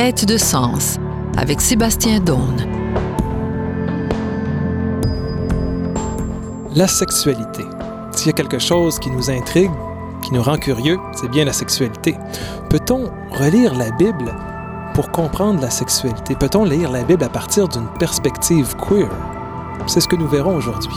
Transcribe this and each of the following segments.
Quête de sens avec Sébastien Daune. La sexualité. S'il y a quelque chose qui nous intrigue, qui nous rend curieux, c'est bien la sexualité. Peut-on relire la Bible pour comprendre la sexualité? Peut-on lire la Bible à partir d'une perspective queer? C'est ce que nous verrons aujourd'hui.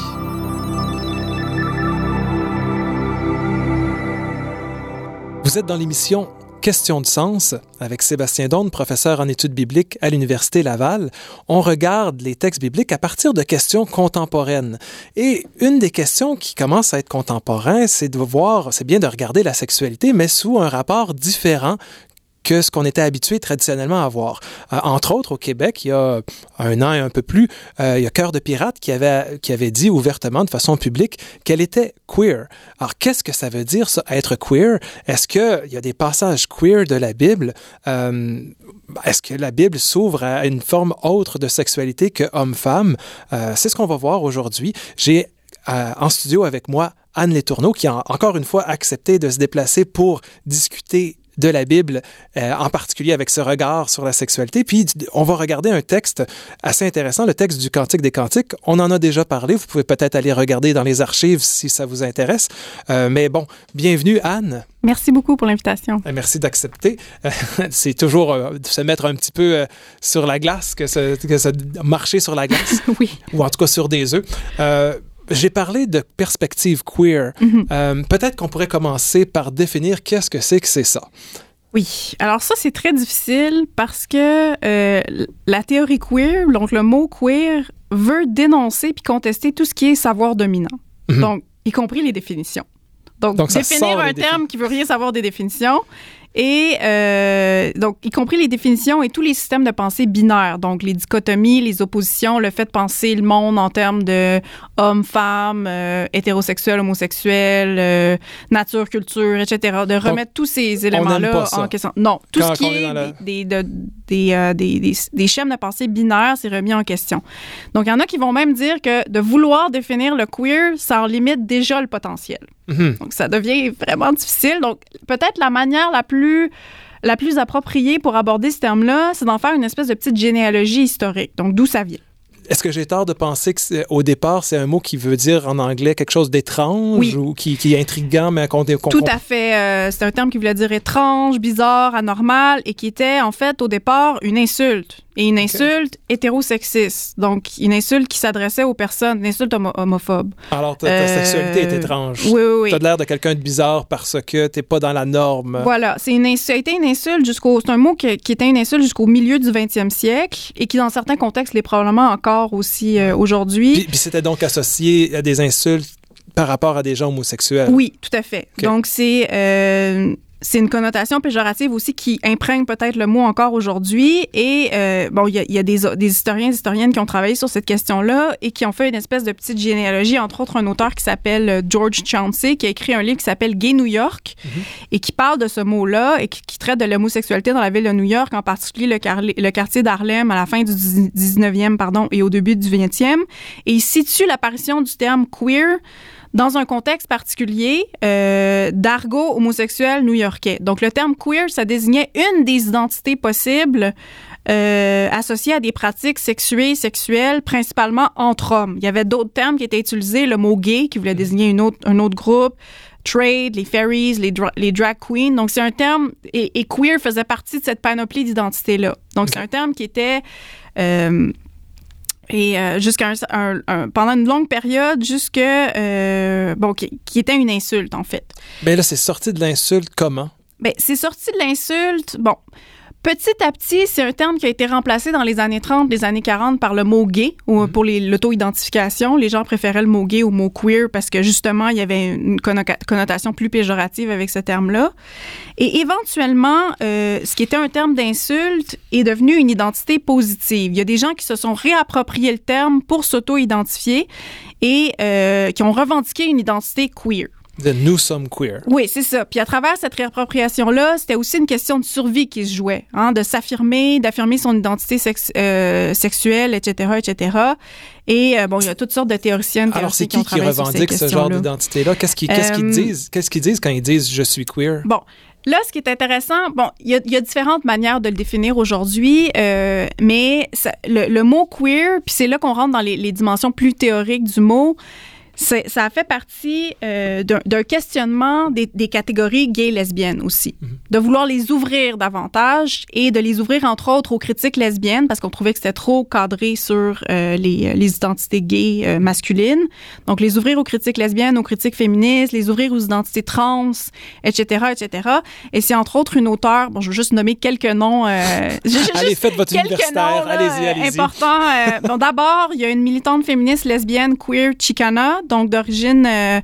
Vous êtes dans l'émission Question de sens avec Sébastien Donne, professeur en études bibliques à l'Université Laval. On regarde les textes bibliques à partir de questions contemporaines. Et une des questions qui commence à être contemporaine, c'est de voir, c'est bien de regarder la sexualité, mais sous un rapport différent que ce qu'on était habitué traditionnellement à voir. Euh, entre autres, au Québec, il y a un an et un peu plus, euh, il y a Cœur de Pirate qui avait, qui avait dit ouvertement, de façon publique, qu'elle était queer. Alors, qu'est-ce que ça veut dire, ça, être queer? Est-ce qu'il y a des passages queer de la Bible? Euh, est-ce que la Bible s'ouvre à une forme autre de sexualité que homme-femme? C'est ce qu'on va voir aujourd'hui. J'ai en studio avec moi Anne Letourneau, qui a encore une fois accepté de se déplacer pour discuter de la Bible, euh, en particulier avec ce regard sur la sexualité. Puis, on va regarder un texte assez intéressant, le texte du Cantique des Cantiques. On en a déjà parlé. Vous pouvez peut-être aller regarder dans les archives si ça vous intéresse. Euh, mais bon, bienvenue, Anne. Merci beaucoup pour l'invitation. Euh, merci d'accepter. C'est toujours de se mettre un petit peu sur la glace que ça, que marcher sur la glace. oui. Ou en tout cas sur des œufs. J'ai parlé de perspective queer. Mhm. Euh, Peut-être qu'on pourrait commencer par définir qu'est-ce que c'est que c'est ça. Oui, alors ça c'est très difficile parce que euh, la théorie queer, donc le mot queer, veut dénoncer puis contester tout ce qui est savoir dominant. Mhm. Donc, y compris les définitions. Donc, Donc, définir un terme qui veut rien savoir des définitions. Et euh, donc, y compris les définitions et tous les systèmes de pensée binaires, donc les dichotomies, les oppositions, le fait de penser le monde en termes de homme, femme, euh, hétérosexuel, homosexuel, euh, nature, culture, etc. De remettre tous ces éléments-là en question. Non, tout Quand- ce qui est est la- des, des, de- des, euh, des, des, des schèmes de pensée binaires, c'est remis en question. Donc, il y en a qui vont même dire que de vouloir définir le queer, ça en limite déjà le potentiel. Mhm. Donc, ça devient vraiment difficile. Donc, peut-être la manière la plus, la plus appropriée pour aborder ce terme-là, c'est d'en faire une espèce de petite généalogie historique. Donc, d'où ça vient. Est-ce que j'ai tort de penser que c'est- au départ, c'est un mot qui veut dire en anglais quelque chose d'étrange Oui. ou qui, qui est intriguant, mais qu'on qu'on Tout comprend- à fait. euh, c'est un terme qui voulait dire étrange, bizarre, anormal et qui était, en fait, au départ, une insulte. Et une insulte hétérosexiste. Donc, une insulte qui s'adressait aux personnes, une insulte homo- homophobe. Alors, ta, ta Euh, sexualité est étrange. Oui, oui, oui. T'as l'air de quelqu'un de bizarre parce que t'es pas dans la norme. Voilà, c'est une, ça a été une insulte jusqu'au, c'est un mot qui, qui était une insulte jusqu'au milieu du 20e siècle et qui, dans certains contextes, l'est probablement encore aussi euh, aujourd'hui. Puis, puis c'était donc associé à des insultes par rapport à des gens homosexuels. Oui, tout à fait. Donc, c'est euh, c'est une connotation péjorative aussi qui imprègne peut-être le mot encore aujourd'hui. Et euh, bon, il y a, il y a des, des historiens et historiennes qui ont travaillé sur cette question-là et qui ont fait une espèce de petite généalogie, entre autres un auteur qui s'appelle euh, George Chauncey, qui a écrit un livre qui s'appelle Gay New York et qui parle de ce mot-là et qui, qui traite de l'homosexualité dans la ville de New York, en particulier le, le quartier d'Harlem à la fin du 19e pardon, et au début du 20e. Et il situe l'apparition du terme queer dans un contexte particulier euh, d'argot homosexuel new-yorkais. Donc, le terme queer, ça désignait une des identités possibles euh, associées à des pratiques sexuées, sexuelles, principalement entre hommes. Il y avait d'autres termes qui étaient utilisés, le mot gay, qui voulait désigner une autre, un autre groupe, trade, les fairies, les, dra- les drag queens. Donc, c'est un terme, et, et queer faisait partie de cette panoplie d'identités-là. Donc, c'est un terme qui était... euh, et euh, jusqu'à un, un- un- pendant une longue période, jusque euh, bon, qui, qui était une insulte en fait. Mais là, c'est sorti de l'insulte comment? Ben, c'est sorti de l'insulte. Bon, petit à petit, c'est un terme qui a été remplacé dans les années 30, les années 40 par le mot gay ou pour les- l'auto-identification. Les gens préféraient le mot gay au mot queer parce que justement, il y avait une connotation plus péjorative avec ce terme-là. Et éventuellement, euh, ce qui était un terme d'insulte est devenu une identité positive. Il y a des gens qui se sont réappropriés le terme pour s'auto-identifier et euh, qui ont revendiqué une identité queer. De nous sommes queer. Oui, c'est ça. Puis à travers cette réappropriation-là, c'était aussi une question de survie qui se jouait, hein, de s'affirmer, d'affirmer son identité sex- euh, sexuelle, etc., etc. Et euh, bon, il y a toutes sortes de théoriciennes, Alors, c'est qui qui revendique ce genre d'identité-là? Qu'est-ce qu'ils Euh, disent? Qu'est-ce qu'ils disent quand ils disent je suis queer? Bon, Là, ce qui est intéressant, bon, il y, y, a différentes manières de le définir aujourd'hui, euh, mais ça, le, le, mot queer, puis c'est là qu'on rentre dans les, les, dimensions plus théoriques du mot ça a fait partie euh, d'un questionnement des, des, catégories gays lesbiennes aussi, mm -hmm. de vouloir les ouvrir davantage et de les ouvrir entre autres aux critiques lesbiennes parce qu'on trouvait que c'était trop cadré sur euh, les, les, identités gays euh, masculines. Donc les ouvrir aux critiques lesbiennes, aux critiques féministes, les ouvrir aux identités trans, etc., etc. Et c'est entre autres une auteure, bon, je veux juste nommer quelques noms. allez, faites votre universitaire, allez-y, allez-y. Important. bon, d'abord, il y a une militante féministe lesbienne queer Chicana donc d'origine euh,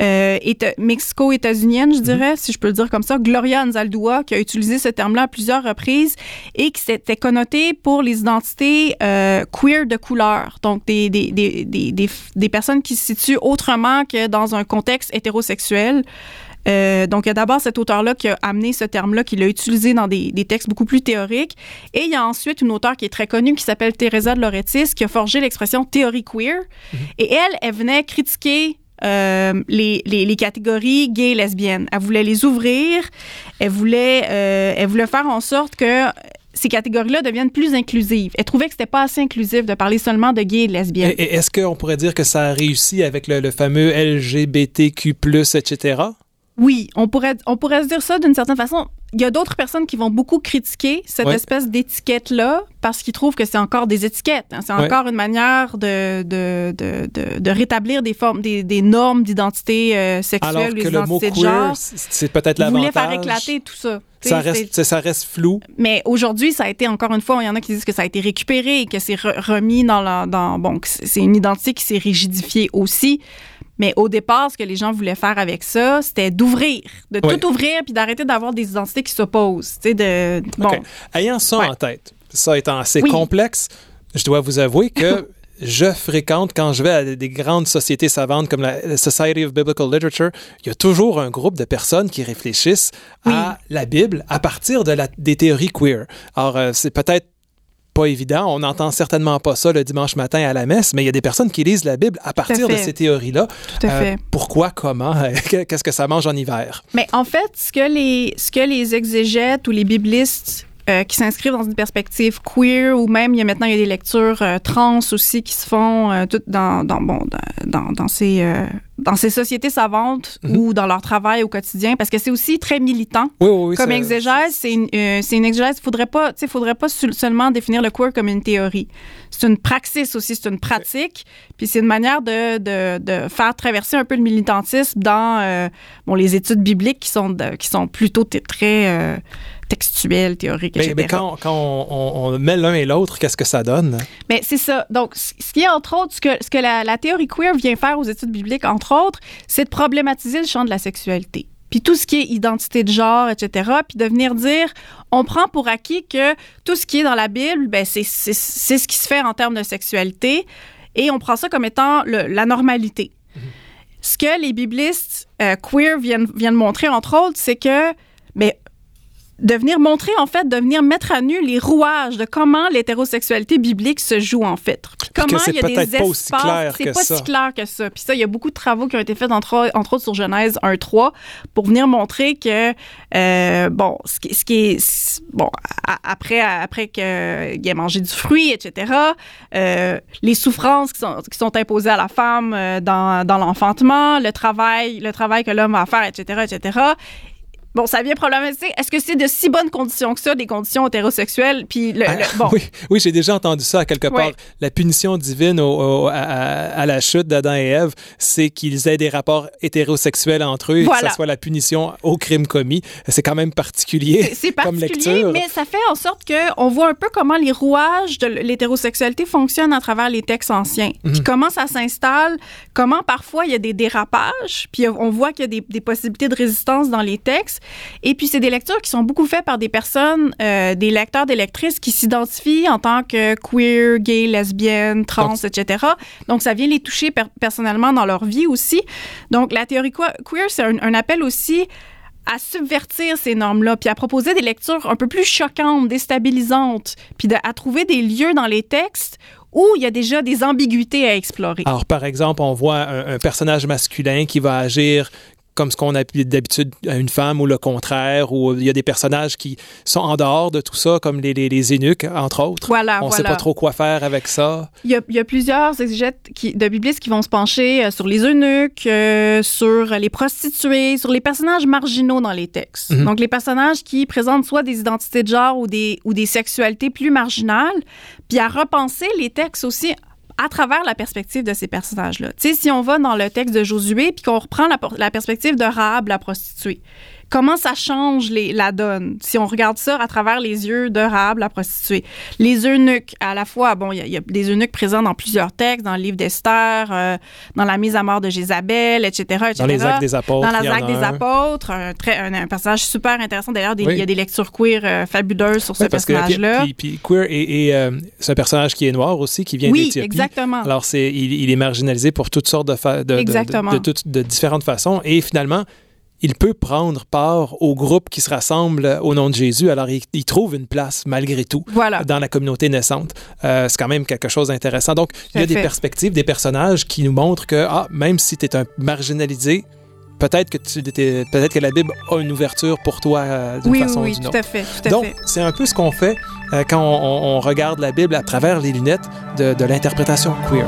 euh, mexico-états-unienne, je dirais, mm-hmm. si je peux le dire comme ça, Gloria Anzaldúa, qui a utilisé ce terme-là à plusieurs reprises et qui s'était connotée pour les identités euh, queer de couleur, donc des, des, des, des, des personnes qui se situent autrement que dans un contexte hétérosexuel. Euh, donc, il y a d'abord cet auteur-là qui a amené ce terme-là, qui l'a utilisé dans des, des, textes beaucoup plus théoriques. Et il y a ensuite une auteure qui est très connue, qui s'appelle Teresa de Lauretis, qui a forgé l'expression théorie queer. Mm-hmm. Et elle, elle venait critiquer euh, les, les, les, catégories gays et lesbiennes. Elle voulait les ouvrir. Elle voulait, euh, elle voulait faire en sorte que ces catégories-là deviennent plus inclusives. Elle trouvait que c'était pas assez inclusif de parler seulement de gays et de lesbiennes. Est-ce qu'on pourrait dire que ça a réussi avec le, le fameux LGBTQ+, etc.? Oui, on pourrait, on pourrait se dire ça d'une certaine façon. Il y a d'autres personnes qui vont beaucoup critiquer cette ouais. espèce d'étiquette-là parce qu'ils trouvent que c'est encore des étiquettes. Hein. C'est encore une manière de, de, de, de, rétablir des formes, des, des normes d'identité euh, sexuelle, Alors des que identités le mot de genre. C'est peut-être l'avantage. voulait faire éclater tout ça. Ça reste, ça reste flou. Mais aujourd'hui, ça a été, encore une fois, il y en a qui disent que ça a été récupéré et que c'est re remis dans la. Dans, bon, c'est une identité qui s'est rigidifiée aussi. Mais au départ, ce que les gens voulaient faire avec ça, c'était d'ouvrir, de oui. tout ouvrir, puis d'arrêter d'avoir des identités qui s'opposent. De bon. Okay. Ayant ça ouais. en tête, ça étant assez oui. complexe, je dois vous avouer que je fréquente quand je vais à des grandes sociétés savantes comme la Society of Biblical Literature, il y a toujours un groupe de personnes qui réfléchissent oui. à la Bible à partir de la, des théories queer. Alors, euh, c'est peut-être pas évident. On n'entend certainement pas ça le dimanche matin à la messe, mais il y a des personnes qui lisent la Bible à partir à de ces théories-là. Tout à fait. Euh, pourquoi, comment, qu'est-ce que ça mange en hiver? Mais en fait, ce que les, ce que les exégètes ou les biblistes euh, qui s'inscrivent dans une perspective queer ou même il y a maintenant il y a des lectures euh, trans aussi qui se font euh, toutes dans, dans bon dans, dans ces euh, dans ces sociétés savantes mm -hmm. ou dans leur travail au quotidien parce que c'est aussi très militant. Oui, oui, oui, comme exégèse c'est une, euh, une exégèse. Faudrait pas tu sais faudrait pas seulement définir le queer comme une théorie. C'est une praxis aussi c'est une pratique. Puis c'est une manière de, de, de faire traverser un peu le militantisme dans euh, bon les études bibliques qui sont de, qui sont plutôt très textuel, théorique, etc. Mais, quand, quand on, on, on met l'un et l'autre, qu'est-ce que ça donne? Mais c'est ça. Donc, ce qui est, entre autres, ce que, ce que la, la théorie queer vient faire aux études bibliques, entre autres, c'est de problématiser le champ de la sexualité puis tout ce qui est identité de genre, etc., puis de venir dire, on prend pour acquis que tout ce qui est dans la Bible, ben c'est ce qui se fait en termes de sexualité, et on prend ça comme étant le, la normalité. Mm -hmm. Ce que les biblistes euh, queer viennent, viennent montrer, entre autres, c'est que, mais de venir montrer, en fait, de venir mettre à nu les rouages de comment l'hétérosexualité biblique se joue, en fait. Puis comment il y a des espaces. C'est pas si clair que ça. Puis ça, il y a beaucoup de travaux qui ont été faits, entre, entre autres sur Genèse 1-3, pour venir montrer que, euh, bon, ce qui, ce qui est, bon, après, après qu'il ait mangé du fruit, etc., euh, les souffrances qui sont, qui sont imposées à la femme euh, dans, dans l'enfantement, le travail, le travail que l'homme va faire, etc., etc., Bon, ça vient problématiser. Est-ce que c'est de si bonnes conditions que ça, des conditions hétérosexuelles? Puis le, ah, le, bon. Oui, oui j'ai déjà entendu ça à quelque part. Oui. La punition divine au, au, à, à, la chute d'Adam et Ève, c'est qu'ils aient des rapports hétérosexuels entre eux voilà. et que ça soit la punition au crime commis. C'est quand même particulier, c'est comme particulier, lecture. Mais ça fait en sorte qu'on voit un peu comment les rouages de l'hétérosexualité fonctionnent à travers les textes anciens. Mm -hmm. Puis comment ça s'installe, comment parfois il y a des dérapages, puis on voit qu'il y a des, des possibilités de résistance dans les textes. Et puis, c'est des lectures qui sont beaucoup faites par des personnes, euh, des lecteurs, des lectrices qui s'identifient en tant que queer, gay, lesbienne, trans, Donc, etc. Donc, ça vient les toucher per personnellement dans leur vie aussi. Donc, la théorie queer, c'est un, un appel aussi à subvertir ces normes-là, puis à proposer des lectures un peu plus choquantes, déstabilisantes, puis de, à trouver des lieux dans les textes où il y a déjà des ambiguïtés à explorer. Alors, par exemple, on voit un, un personnage masculin qui va agir comme ce qu'on a d'habitude à une femme ou le contraire, ou il y a des personnages qui sont en dehors de tout ça, comme les, les, les eunuques, entre autres. Voilà, on ne voilà. sait pas trop quoi faire avec ça. Il y a, il y a plusieurs exégètes qui, de biblistes qui vont se pencher euh, sur les eunuques, euh, sur les prostituées, sur les personnages marginaux dans les textes. Mhm. Donc, les personnages qui présentent soit des identités de genre ou des, ou des sexualités plus marginales, puis à repenser les textes aussi à travers la perspective de ces personnages-là. Tu sais, si on va dans le texte de Josué, puis qu'on reprend la, perspective de Rahab, la prostituée, comment ça change les, la donne? Si on regarde ça à travers les yeux de Rahab, la prostituée. Les eunuques, à la fois, bon, il y, a- il y a des eunuques présents dans plusieurs textes, dans le livre d'Esther, euh, dans la mise à mort de Jézabel, etc., etc. Dans les actes des apôtres. Dans les actes des un. apôtres, un, très, un, un personnage super intéressant. D'ailleurs, Oui. il y a des lectures queer euh, fabuleuses sur ce Oui, personnage-là. puis- puis queer et, et, euh, c'est un personnage qui est noir aussi, qui vient Oui, d'Éthiopie. exactement. Alors c'est il, il est marginalisé pour toutes sortes de fa- de, de- Exactement. de, de toutes- de différentes façons et finalement il peut prendre part au groupe qui se rassemble au nom de Jésus. Alors il, il trouve une place malgré tout Voilà. dans la communauté naissante. Euh, c'est quand même quelque chose d'intéressant. Donc il y a des perspectives, des personnages qui nous montrent que ah même si tu es un marginalisé Peut-être que, tu, peut-être que la Bible a une ouverture pour toi euh, d'une Oui, oui, façon oui, ou d'une tout autre. à fait. Tout à Donc, fait. c'est un peu ce qu'on fait euh, quand on, on- on regarde la Bible à travers les lunettes de, de l'interprétation queer.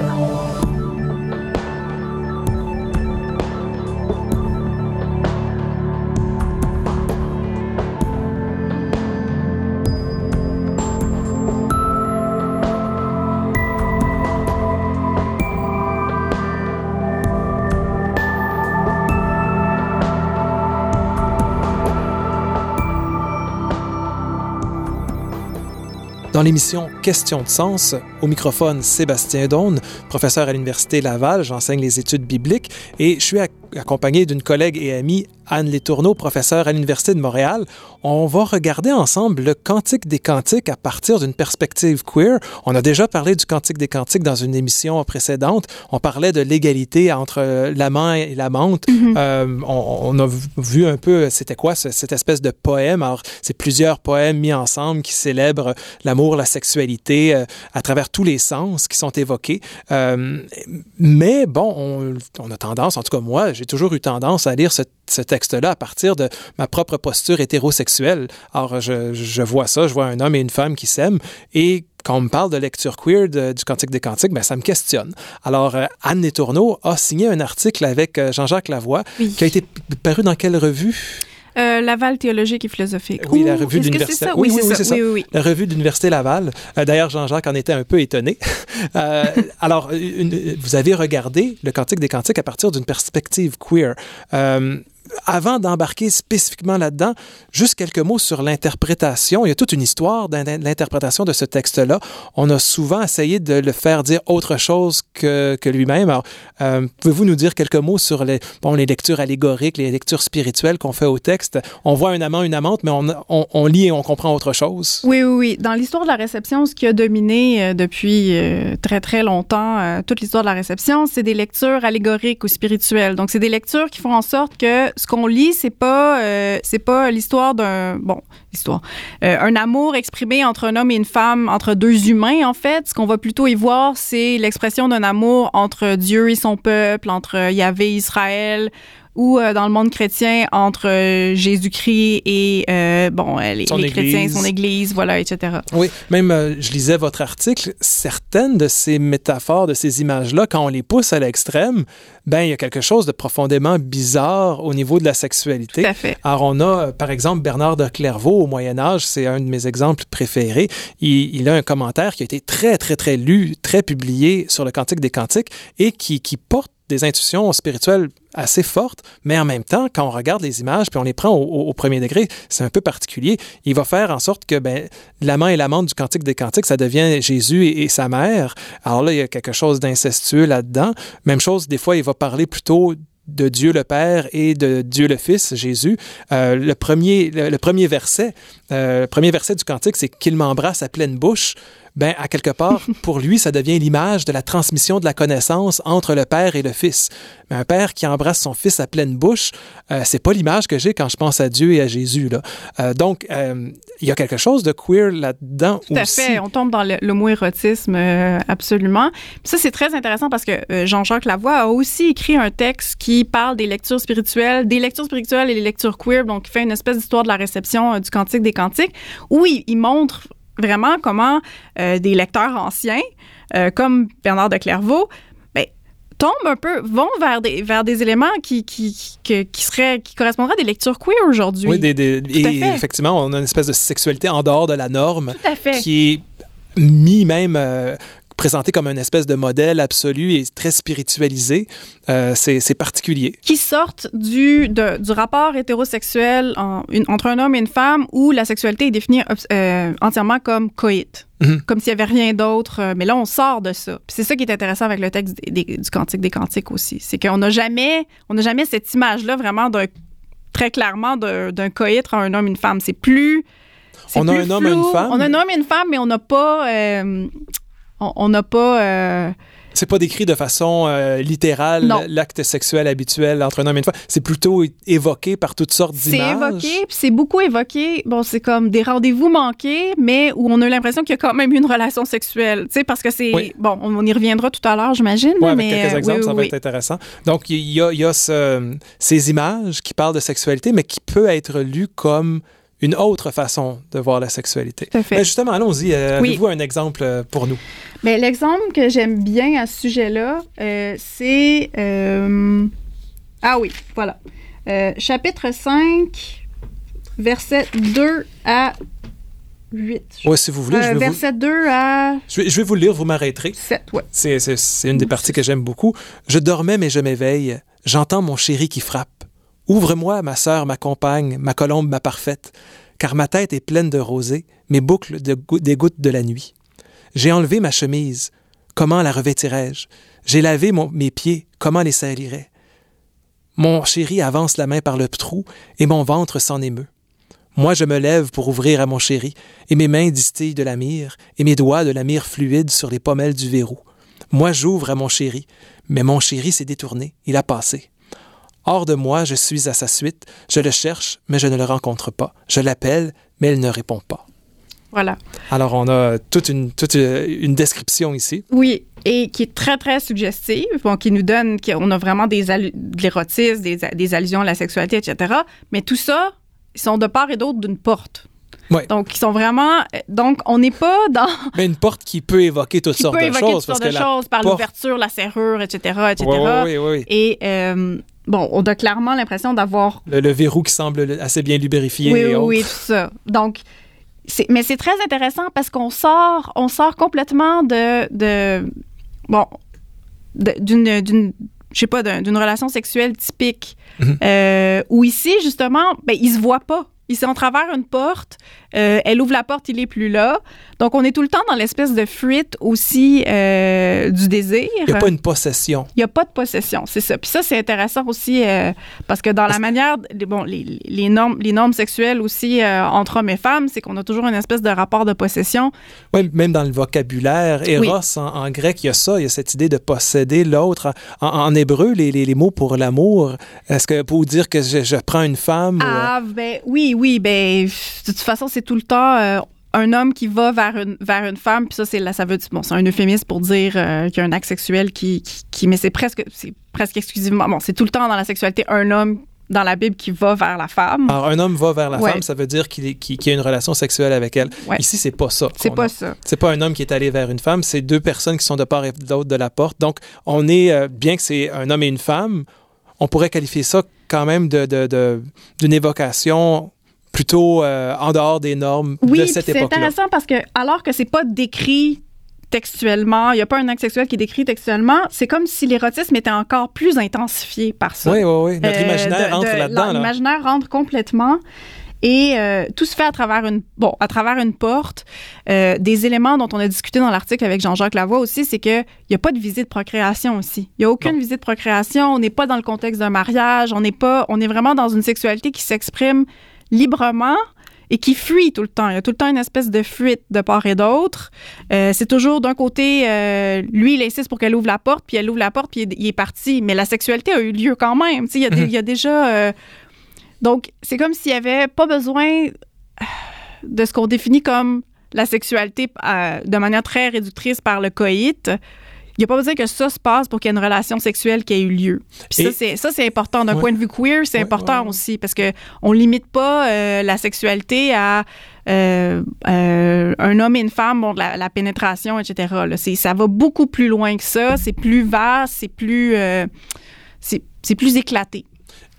Dans l'émission Question de sens, au microphone Sébastien Daune, professeur à l'Université Laval, j'enseigne les études bibliques et je suis ac- accompagné d'une collègue et amie, Anne Létourneau, professeure à l'Université de Montréal. On va regarder ensemble le Cantique des Cantiques à partir d'une perspective queer. On a déjà parlé du Cantique des Cantiques dans une émission précédente. On parlait de l'égalité entre euh, l'amant et l'amante. Euh, on, on a vu- un peu, c'était quoi ce- cette espèce de poème? Alors, c'est plusieurs poèmes mis ensemble qui célèbrent l'amour, la sexualité euh, à travers tous les sens qui sont évoqués. Euh, mais bon, on, on a tendance, en tout cas moi, j'ai toujours eu tendance à lire ce, ce texte-là à partir de ma propre posture hétérosexuelle. Alors, je, je vois ça, je vois un homme et une femme qui s'aiment et quand on me parle de lecture queer de- du Cantique des Cantiques, ben, ça me questionne. Alors, euh, Anne Letourneau a signé un article avec Jean-Jacques Lavoie Oui. qui a été paru dans quelle revue? Euh, Laval théologique et philosophique. Oui, la revue ça? Oui, Oui, oui, oui, c'est ça. Oui, oui, oui. la revue de l'Université Laval. Euh, D'ailleurs, Jean-Jacques en était un peu étonné. Euh, alors, une- vous avez regardé le Cantique des Cantiques à partir d'une perspective queer. Avant d'embarquer spécifiquement là-dedans, juste quelques mots sur l'interprétation. Il y a toute une histoire d'in- l'interprétation de ce texte-là. On a souvent essayé de le faire dire autre chose que, lui-même. Alors, euh, pouvez-vous nous dire quelques mots sur les, bon, lectures allégoriques, les lectures spirituelles qu'on fait au texte? On voit un amant, une amante, mais on, lit et on comprend autre chose. Oui, oui, oui. Dans l'histoire de la réception, ce qui a dominé euh, depuis euh, très, très longtemps, toute l'histoire de la réception, c'est des lectures allégoriques ou spirituelles. Donc, c'est des lectures qui font en sorte que ce qu'on lit, c'est pas, euh, c'est pas l'histoire d'un, bon, histoire, euh, un amour exprimé entre un homme et une femme, entre deux humains, en fait. Ce qu'on va plutôt y voir, c'est l'expression d'un amour entre Dieu et son peuple, entre Yahvé et Israël, ou euh, dans le monde chrétien entre euh, Jésus-Christ et euh, bon les, Son les chrétiens, Église. son Église, voilà, etc. Oui, même euh, je lisais votre article, certaines de ces métaphores, de ces images-là, quand on les pousse à l'extrême, ben il y a quelque chose de profondément bizarre au niveau de la sexualité. Tout à fait. Alors, on a, par exemple, Bernard de Clairvaux au Moyen Âge, c'est un de mes exemples préférés. Il, a un commentaire qui a été très, très, très lu, très publié sur le Cantique des Cantiques et qui, porte des intuitions spirituelles assez fortes, mais en même temps, quand on regarde les images puis on les prend au premier degré, c'est un peu particulier. Il va faire en sorte que ben, l'amant et l'amante du Cantique des Cantiques, ça devient Jésus et, et sa mère. Alors là, il y a quelque chose d'incestueux là-dedans. Même chose, des fois, il va parler plutôt de Dieu le Père et de Dieu le Fils, Jésus. Euh, le, premier, le, premier verset, euh, le premier verset du cantique, c'est qu'il m'embrasse à pleine bouche. Ben à quelque part, pour lui, ça devient l'image de la transmission de la connaissance entre le père et le fils. Mais un père qui embrasse son fils à pleine bouche, euh, c'est pas l'image que j'ai quand je pense à Dieu et à Jésus. Là. Euh, donc, euh, il y a quelque chose de queer là-dedans Tout à fait. On tombe dans l'homo-érotisme euh, absolument. Puis ça, c'est très intéressant parce que Jean-Jacques Lavoie a aussi écrit un texte qui parle des lectures spirituelles, des lectures spirituelles et les lectures queer. Donc, il fait une espèce d'histoire de la réception du Cantique des Cantiques où il, il montre vraiment comment euh, des lecteurs anciens, euh, comme Bernard de Clairvaux, ben, tombent un peu, vont vers des, vers des éléments qui, qui, qui, qui, seraient, qui correspondraient à des lectures queer aujourd'hui. Oui, des, des, Tout à et fait. effectivement, on a une espèce de sexualité en dehors de la norme Tout à fait. qui est mis même euh, présenté comme une espèce de modèle absolu et très spiritualisé. Euh, c'est particulier. qui sortent du, de- du rapport hétérosexuel en- une- entre un homme et une femme où la sexualité est définie euh, entièrement comme coït. Mhm. Comme s'il n'y avait rien d'autre. euh, Mais là, on sort de ça. C'est ça qui est intéressant avec le texte des- des- du Cantique des Cantiques aussi. C'est qu'on n'a jamais, on n'a jamais cette image-là vraiment d'un très clairement d'un coït entre un homme et une femme. C'est plus. On a un homme et une femme. On a un homme et une femme, mais on n'a pas. euh, on- n'a pas. euh, C'est pas décrit de façon euh, littérale l'acte sexuel habituel entre un homme et une femme. C'est plutôt évoqué par toutes sortes C'est d'images. évoqué, puis c'est beaucoup évoqué. Bon, c'est comme des rendez-vous manqués, mais où on a l'impression qu'il y a quand même eu une relation sexuelle. Tu sais, parce que c'est. Oui. Bon, on, y reviendra tout à l'heure, j'imagine. Là, avec quelques euh, exemples, oui, ça oui, va oui. être intéressant. Donc, il y a, il y a ce- ces images qui parlent de sexualité, mais qui peut être lues comme une autre façon de voir la sexualité. Mais justement, allons-y. Euh, Oui. Avez-vous un exemple euh, pour nous? Mais l'exemple que j'aime bien à ce sujet-là, euh, c'est. euh, Ah oui, voilà. Chapitre 5, versets 2 à 8. Oui, si vous voulez, je, vais vous, verset 2 à je, vais, je vais vous le lire, vous m'arrêterez. 7, ouais. C'est, c'est- c'est une des parties que j'aime beaucoup. Je dormais, mais je m'éveille. J'entends mon chéri qui frappe. Ouvre-moi, ma sœur, ma compagne, ma colombe, ma parfaite, car ma tête est pleine de rosée, mes boucles des gouttes de la nuit. J'ai enlevé ma chemise. Comment la revêtirais-je? J'ai lavé mes pieds. Comment les salirais? Mon chéri avance la main par le trou, et mon ventre s'en émeut. Moi, je me lève pour ouvrir à mon chéri, et mes mains distillent de la myrrhe, et mes doigts de la myrrhe fluide sur les pommelles du verrou. Moi, j'ouvre à mon chéri, mais mon chéri s'est détourné, il a passé. Hors de moi, je suis à sa suite, je le cherche, mais je ne le rencontre pas. Je l'appelle, mais il ne répond pas. Voilà. Alors, on a toute une, toute euh, une description ici. Oui, et qui est très, très suggestive, bon, qui nous donne qu'on a vraiment des de l'érotisme, des, des allusions à la sexualité, etc. Mais tout ça, ils sont de part et d'autre d'une porte. Ouais. Donc, ils sont vraiment. Donc, on n'est pas dans. Mais une porte qui peut évoquer toutes qui sortes peut de évoquer choses. toutes sortes de que choses par porte- l'ouverture, la serrure, etc., etc. Ouais, ouais. Et, euh, bon, on a clairement l'impression d'avoir Le, le verrou qui semble assez bien lubrifié. oui, et oui, oui, tout ça. Donc, mais c'est très intéressant parce qu'on sort, on sort complètement de, de bon, d'une, d'une, je sais pas, d'un- d'une relation sexuelle typique. Euh, où ici, justement, ben, ils se voient pas. Ils sont en travers une porte. euh, elle ouvre la porte, il est plus là. Donc, on est tout le temps dans l'espèce de fuite aussi euh, du désir. Il n'y a pas une possession. Il n'y a pas de possession, c'est ça. Puis ça, c'est intéressant aussi euh, parce que dans la manière, les- bon, les, les normes, les normes sexuelles aussi entre hommes et femmes, c'est qu'on a toujours une espèce de rapport de possession. Ouais, même dans le vocabulaire, Eros en, en grec, il y a ça, il y a cette idée de posséder l'autre. En, en hébreu, les, les- les mots pour l'amour, est-ce que pour dire que je, je prends une femme ou, Ah, ben oui, oui, ben de toute façon, c'est tout le temps. euh, un homme qui va vers une, vers une femme, puis ça, c'est là, ça veut dire, bon, c'est un euphémisme pour dire euh, qu'il y a un acte sexuel qui, qui, qui- mais c'est presque, c'est presque exclusivement, bon, c'est tout le temps dans la sexualité un homme dans la Bible qui va vers la femme. Alors, un homme va vers la Ouais. femme, ça veut dire qu'il qu'il y a une relation sexuelle avec elle. Ouais. Ici, c'est pas ça. c'est pas a. ça. C'est pas un homme qui est allé vers une femme, c'est deux personnes qui sont de part et d'autre de la porte. Donc, on est, euh, bien que c'est un homme et une femme, on pourrait qualifier ça quand même de, de- de- d'une évocation plutôt euh, en dehors des normes Oui, de cette c'est époque-là. intéressant parce que alors que c'est pas décrit textuellement, il n'y a pas un acte sexuel qui est décrit textuellement, c'est comme si l'érotisme était encore plus intensifié par ça. Oui, oui, oui. Notre Euh, imaginaire de- entre de- là-dedans. là. L'imaginaire rentre complètement. Et euh, tout se fait à travers une bon à travers une porte. Euh, des éléments dont on a discuté dans l'article avec Jean-Jacques Lavoie aussi, c'est que il y a pas de visite procréation aussi. Il y a aucune Non. visite procréation. On n'est pas dans le contexte d'un mariage. On n'est pas. On est vraiment dans une sexualité qui s'exprime librement et qui fuit tout le temps. Il y a tout le temps une espèce de fuite de part et d'autre. Euh, c'est toujours d'un côté, euh, lui, il insiste pour qu'elle ouvre la porte, puis elle ouvre la porte, puis il est, parti. Mais la sexualité a eu lieu quand même. Il y, a, il y a déjà... Euh, donc, c'est comme s'il n'y avait pas besoin de ce qu'on définit comme la sexualité de manière très réductrice par le coït il n'y a pas besoin que ça se passe pour qu'il y ait une relation sexuelle qui ait eu lieu. Puis ça, c'est important. D'un point de vue queer, c'est important aussi parce que on limite pas euh, la sexualité à euh, euh, un homme et une femme, bon, la, pénétration, etc. Là. Ça va beaucoup plus loin que ça. C'est plus vaste, c'est plus, c'est plus éclaté.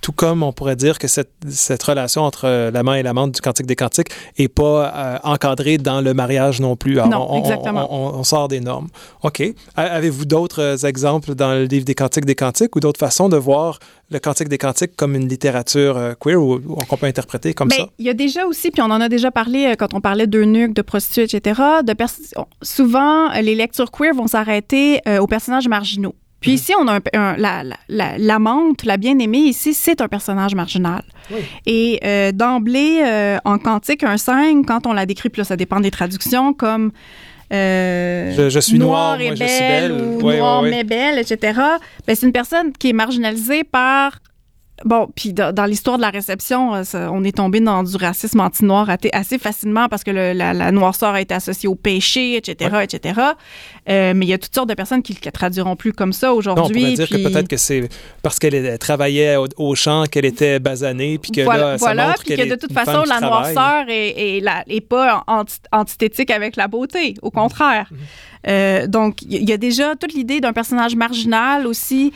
Tout comme on pourrait dire que cette, cette relation entre euh, l'amant et l'amante du Cantique des Cantiques n'est pas euh, encadrée dans le mariage non plus. non, exactement. On, sort des normes. OK. Avez-vous d'autres exemples dans le livre des Cantiques des Cantiques ou d'autres façons de voir le Cantique des Cantiques comme une littérature euh, queer ou, qu'on peut interpréter comme Bien, ça? Il y a déjà aussi, puis on en a déjà parlé quand on parlait d'eunuques, de prostituées, etc. De souvent, les lectures queer vont s'arrêter aux personnages marginaux. Puis ici, on a un, la, la, l'amante, la, bien-aimée, ici, c'est un personnage marginal. Et euh, d'emblée, euh, en Cantique, un 5, quand on la décrit, puis là, ça dépend des traductions, comme... Euh, je, suis noir, et belle, ou noir mais belle, etc. Ben, c'est une personne qui est marginalisée par Bon, puis dans, l'histoire de la réception, euh, on est tombé dans du racisme anti-noir assez facilement parce que la, noirceur a été associée au péché, etc., etc. Euh, mais il y a toutes sortes de personnes qui ne traduiront plus comme ça aujourd'hui. On pourrait dire que peut-être que c'est parce qu'elle travaillait au, champ qu'elle était basanée, puis que voilà, là, ça voilà, puis que de toute façon, la noirceur est, est, pas antithétique avec la beauté, au contraire. Mhm. Euh, donc, il y a déjà toute l'idée d'un personnage marginal aussi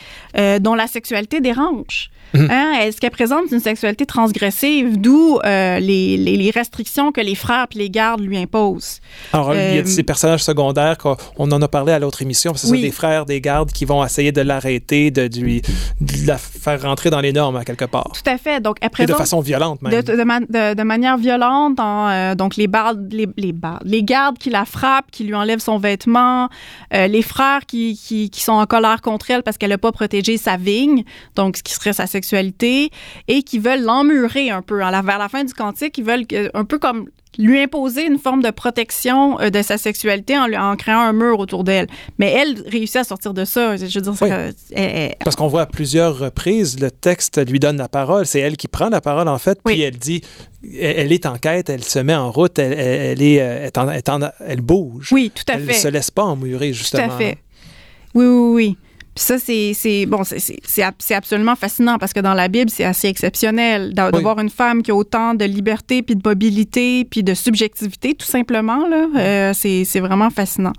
dont la sexualité dérange. Mhm. Hein? Est-ce qu'elle présente une sexualité transgressive, d'où euh, les, les, restrictions que les frères et les gardes lui imposent? Alors, il y a euh, ces personnages secondaires qu'on en a parlé à l'autre émission. Ce sont des frères des gardes qui vont essayer de l'arrêter, de, de, la faire rentrer dans les normes, à quelque part. Tout à fait. Donc, elle de façon violente, même. De, de, manière violente. Euh, donc, les, bardes, les, les, les gardes qui la frappent, qui lui enlèvent son vêtement, les frères qui, qui, qui, sont en colère contre elle parce qu'elle n'a pas protégé sa vigne, donc ce qui serait sa sexualité et qui veulent l'emmurer un peu. vers la fin du cantique, ils veulent un peu comme lui imposer une forme de protection euh, de sa sexualité en, en créant un mur autour d'elle. Mais elle réussit à sortir de ça. Je veux dire, Parce qu'on voit à plusieurs reprises, le texte lui donne la parole. C'est elle qui prend la parole, en fait, puis elle dit, elle, est en quête, elle se met en route, elle, est, euh, elle bouge. Oui, tout à fait. Elle se laisse pas emmurer, justement. Tout à fait. Oui, oui, oui. Puis ça, c'est bon, c'est absolument fascinant parce que dans la Bible, c'est assez exceptionnel de, voir une femme qui a autant de liberté, puis de mobilité, puis de subjectivité, tout simplement. Là, euh, c'est vraiment fascinant.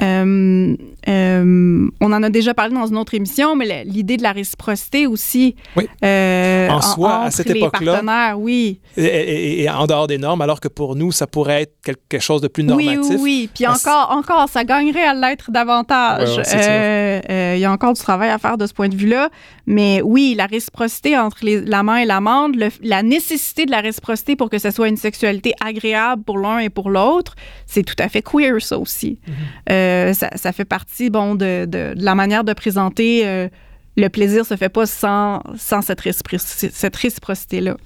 Euh, euh, on en a déjà parlé dans une autre émission, mais l'idée de la réciprocité aussi. Oui. en soi, à cette époque-là. oui. Et, en dehors des normes, alors que pour nous, ça pourrait être quelque chose de plus normatif. Oui, oui, oui. Puis encore, encore, ça gagnerait à l'être davantage. Ouais, il y a encore du travail à faire de ce point de vue-là. Mais oui, la réciprocité entre l'amant et l'amende, la nécessité de la réciprocité pour que ce soit une sexualité agréable pour l'un et pour l'autre, c'est tout à fait queer, ça aussi. Euh, ça, fait partie, bon, de, la manière de présenter... Euh, le plaisir se fait pas sans, sans cette, réciprocité-là.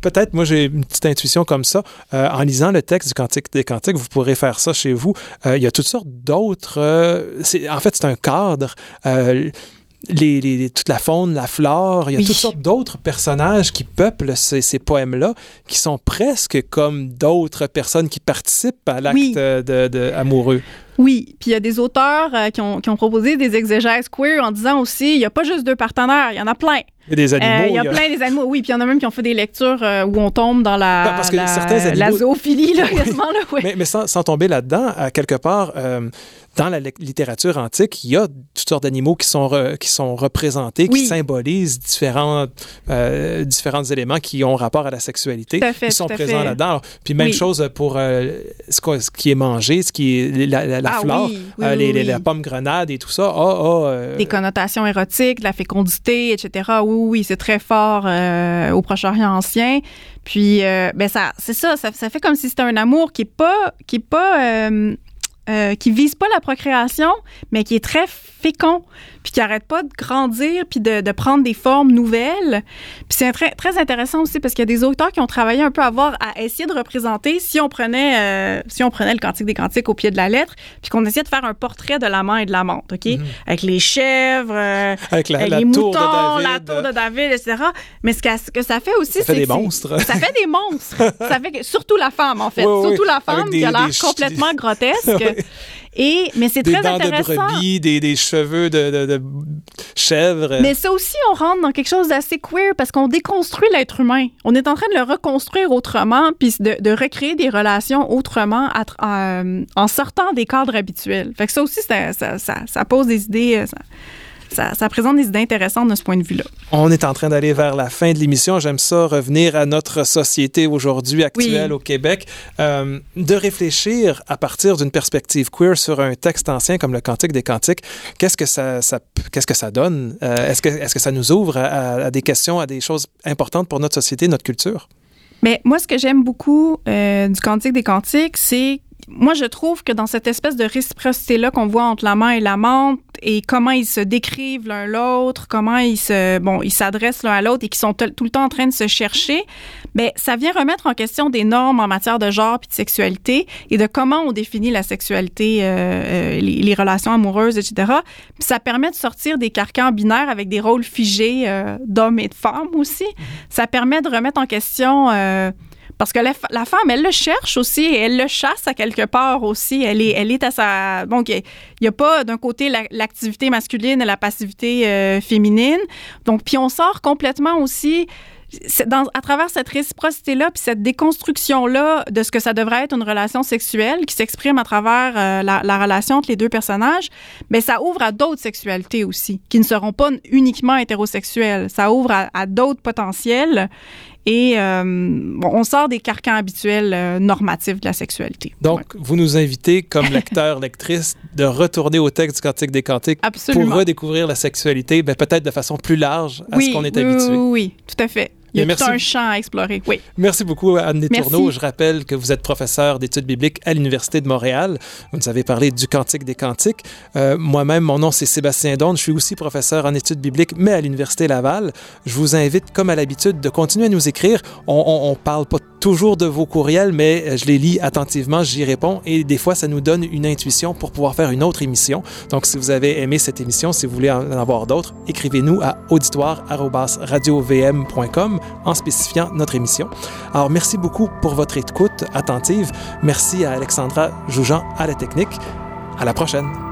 peut-être, moi, j'ai une petite intuition comme ça. Euh, en lisant le texte du Cantique des Cantiques, vous pourrez faire ça chez vous. Euh, il y a toutes sortes d'autres... En fait, c'est un cadre. Les, toute la faune, la flore, il y a toutes sortes d'autres personnages qui peuplent ces, ces poèmes-là, qui sont presque comme d'autres personnes qui participent à l'acte de, de, amoureux. Oui, puis il y a des auteurs euh, qui, ont, qui, ont, proposé des exégèses queer en disant aussi, il n'y a pas juste deux partenaires, il y en a plein. Il y a des animaux. il y a, plein des animaux, oui. Puis il y en a même qui ont fait des lectures euh, où on tombe dans la, parce que certains animaux... la zoophilie, là, quasiment. Là, Mais, mais sans, sans, tomber là-dedans, à quelque part, dans la littérature antique, il y a toutes sortes d'animaux qui sont, qui sont représentés, qui symbolisent différents, euh, différents éléments qui ont rapport à la sexualité. Fait, Ils sont présents là-dedans. Puis même chose pour euh, ce, qui est mangé, ce qui est la, la, ah flore, euh, les, la pomme grenade et tout ça. Ah, Des connotations érotiques, la fécondité, etc. Oui, oui, c'est très fort au Proche-Orient ancien. Puis, ben ça, c'est ça, ça, fait comme si c'était un amour qui est pas, qui est pas euh, qui vise pas la procréation, mais qui est très fécond, puis qui arrête pas de grandir, puis de, de prendre des formes nouvelles. Puis c'est très, très intéressant aussi parce qu'il y a des auteurs qui ont travaillé un peu à voir, à essayer de représenter si on prenait, euh, si on prenait le Cantique des Cantiques au pied de la lettre, puis qu'on essayait de faire un portrait de l'amant et de l'amante, OK? Mhm. Avec les chèvres, euh, Avec la, avec la les tour moutons, de David. la tour de David, etc. Mais ce que, ce que ça fait aussi, Ça fait c'est des c'est- monstres. Ça fait des monstres. ça fait que, surtout la femme, en fait. Oui, oui, surtout la femme des- qui a l'air complètement grotesque. Et, mais c'est Des très dents de intéressant. brebis, des, des cheveux de, de, de chèvre. Mais ça aussi, on rentre dans quelque chose d'assez queer parce qu'on déconstruit l'être humain. On est en train de le reconstruire autrement, puis de, de recréer des relations autrement à euh, en sortant des cadres habituels. Fait que ça aussi, ça, ça, ça- ça pose des idées, euh, ça, ça- ça présente des idées intéressantes de ce point de vue-là. On est en train d'aller vers la fin de l'émission. J'aime ça revenir à notre société aujourd'hui actuelle Oui. au Québec, euh, de réfléchir à partir d'une perspective queer sur un texte ancien comme le Cantique des Cantiques. Qu'est-ce que ça, ça- qu'est-ce que ça donne? Euh, Est-ce que, est-ce que ça nous ouvre à, à- à des questions, à des choses importantes pour notre société, notre culture? Mais moi, ce que j'aime beaucoup euh, du Cantique des Cantiques, c'est moi, je trouve que dans cette espèce de réciprocité-là qu'on voit entre l'amant et l'amante et comment ils se décrivent l'un l'autre, comment ils se, bon, ils s'adressent l'un à l'autre et qui sont tout le temps en train de se chercher, ben, ça vient remettre en question des normes en matière de genre puis de sexualité et de comment on définit la sexualité, euh, euh, les, les relations amoureuses, etc. Puis ça permet de sortir des carcans binaires avec des rôles figés euh, d'hommes et de femmes aussi. Ça permet de remettre en question euh, parce que la, femme, elle le cherche aussi elle le chasse à quelque part aussi. Elle est, elle est à sa. Donc, il n'y a pas d'un côté la- l'activité masculine et la passivité euh, féminine. Donc, puis on sort complètement aussi. à travers cette réciprocité-là, puis cette déconstruction-là de ce que ça devrait être une relation sexuelle qui s'exprime à travers euh, la, la relation entre les deux personnages, mais ça ouvre à d'autres sexualités aussi, qui ne seront pas uniquement hétérosexuelles. Ça ouvre à d'autres potentiels et euh, bon, on sort des carcans habituels euh, normatifs de la sexualité. Donc, Ouais. vous nous invitez, comme lecteur, lectrice, de retourner au texte du Cantique des Cantiques Absolument. pour redécouvrir la sexualité, ben, peut-être de façon plus large à ce qu'on est oui, habitué. Oui, oui, tout à fait. Il y a tout un champ à explorer. Oui. Merci beaucoup, Anne. Tourneau. Je rappelle que vous êtes professeur d'études bibliques à l'Université de Montréal. Vous nous avez parlé du Cantique des Cantiques. Euh, Moi-même, mon nom, c'est Sébastien Donne. Je suis aussi professeur en études bibliques, mais à l'Université Laval. Je vous invite, comme à l'habitude, de continuer à nous écrire. On ne parle pas toujours de vos courriels, mais euh, je les lis attentivement, j'y réponds et des fois, ça nous donne une intuition pour pouvoir faire une autre émission. Donc, si vous avez aimé cette émission, si vous voulez en avoir d'autres, écrivez-nous à auditoire.radiovm.com en spécifiant notre émission. Alors, merci beaucoup pour votre écoute attentive. Merci à Alexandra Joujean à la technique. À la prochaine.